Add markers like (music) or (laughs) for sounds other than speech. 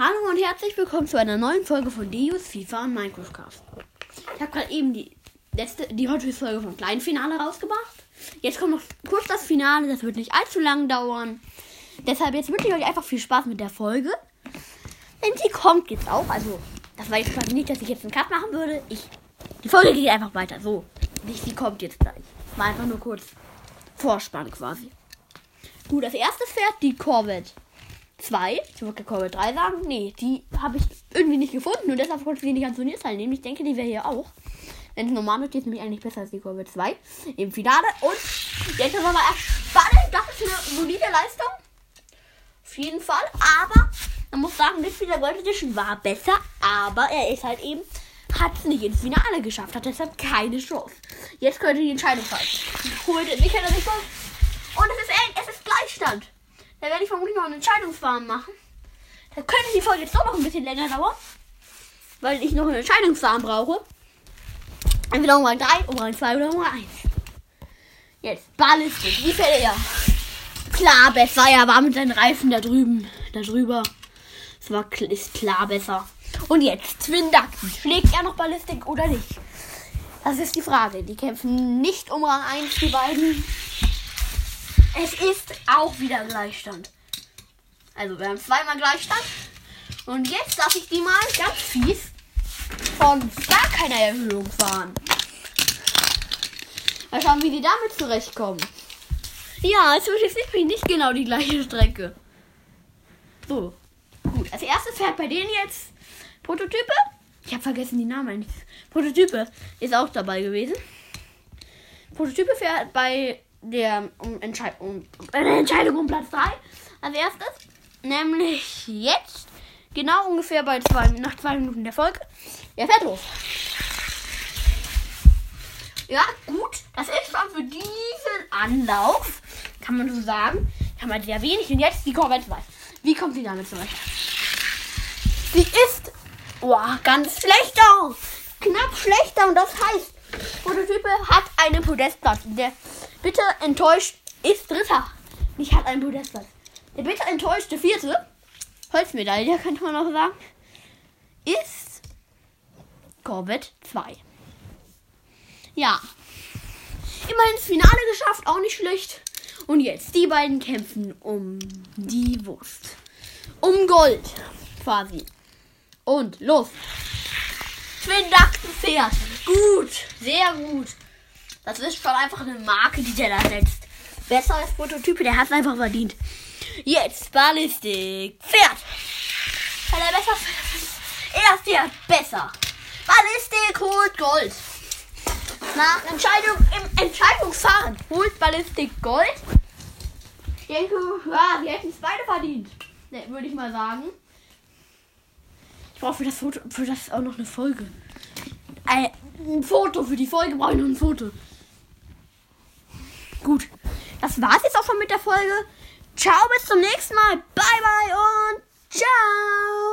Hallo und herzlich willkommen zu einer neuen Folge von Deus, FIFA und Minecraft Cast. Ich habe gerade eben die letzte, die heutige Folge vom kleinen Finale rausgebracht. Jetzt kommt noch kurz das Finale, das wird nicht allzu lang dauern. Deshalb jetzt wünsche ich euch einfach viel Spaß mit der Folge. Denn sie kommt jetzt auch. Also, das war jetzt quasi nicht, dass ich jetzt einen Cut machen würde. Ich, die Folge geht einfach weiter. So, nicht, sie kommt jetzt gleich. War einfach nur kurz Vorspann quasi. Gut, das erste Pferd, die Corvette 2. Ich wollte Corvette 3 sagen. Nee, die habe ich irgendwie nicht gefunden und deshalb konnte ich sie nicht ans Turnier teilnehmen. Ich denke, die wäre hier auch. Wenn es normal ist nämlich eigentlich besser als die Corvette 2 im Finale. Und jetzt ist aber erst spannend. Das ist eine solide Leistung. Auf jeden Fall. Aber man muss sagen, Mitspieler Gold Edition war besser. Aber er ist halt eben, hat es nicht ins Finale geschafft. Hat deshalb keine Chance. Jetzt könnte die Entscheidung fallen. Holt das nicht Und es ist eng. Es ist Gleichstand. Da werde ich vermutlich noch einen Entscheidungsfarm machen. Da könnte die Folge jetzt doch noch ein bisschen länger dauern. Weil ich noch einen Entscheidungsfarm brauche. Entweder Umrang 3, Umrang 2 oder Umrang 1. Jetzt, Ballistik. Wie fällt er? Klar besser. Er war mit seinen Reifen da drüben. Da drüber. Es war, ist klar besser. Und jetzt, Twin Ducks. Schlägt er noch Ballistik oder nicht? Das ist die Frage. Die kämpfen nicht um Rang 1, die beiden. Es ist auch wieder Gleichstand. Also wir haben zweimal Gleichstand. Und jetzt darf ich die mal ganz fies von gar keiner Erhöhung fahren. Mal schauen, wie die damit zurechtkommen. Ja, es jetzt nicht, nicht genau die gleiche Strecke. So. Gut, als erstes fährt bei denen jetzt Prototype. Ich habe vergessen die Namen. Prototype ist auch dabei gewesen. Prototype fährt bei der um, Entschei um, Entscheidung um Platz 3 als erstes. Nämlich jetzt. Genau ungefähr bei zwei, nach zwei Minuten der Folge. Er fährt los. Ja, gut. Das ist schon für diesen Anlauf, kann man so sagen, kann man sehr wenig. Und jetzt die Corvette 2. Wie kommt sie damit zurecht? Sie ist oh, ganz schlechter. Knapp schlechter. Und das heißt, Prototype hat einen Podestplatz. Der bitte enttäuscht ist Dritter. Nicht hat einen Podestplatz. Der bitte enttäuschte Vierte, Holzmedaille, (laughs) könnte man auch sagen, ist Corvette 2. Ja. Immerhin ins Finale geschafft, auch nicht schlecht. Und jetzt, die beiden kämpfen um die Wurst. Um Gold, quasi. Und los. Duck Pferd. Gut, sehr gut. Das ist schon einfach eine Marke, die der da setzt. Besser als Prototype, der hat es einfach verdient. Jetzt Ballistik. Pferd. Hat er besser? Er fährt besser. Ballistik holt Gold. Nach Entscheidung im Entscheidungsfahren holt Ballistik Gold. Ich denke, ja, wir hätten es beide verdient. Ne, würde ich mal sagen. Ich brauche für das Foto, für das auch noch eine Folge. Ein, ein Foto für die Folge brauche ich noch ein Foto. Das war's jetzt auch schon mit der Folge. Ciao, bis zum nächsten Mal. Bye, bye und ciao.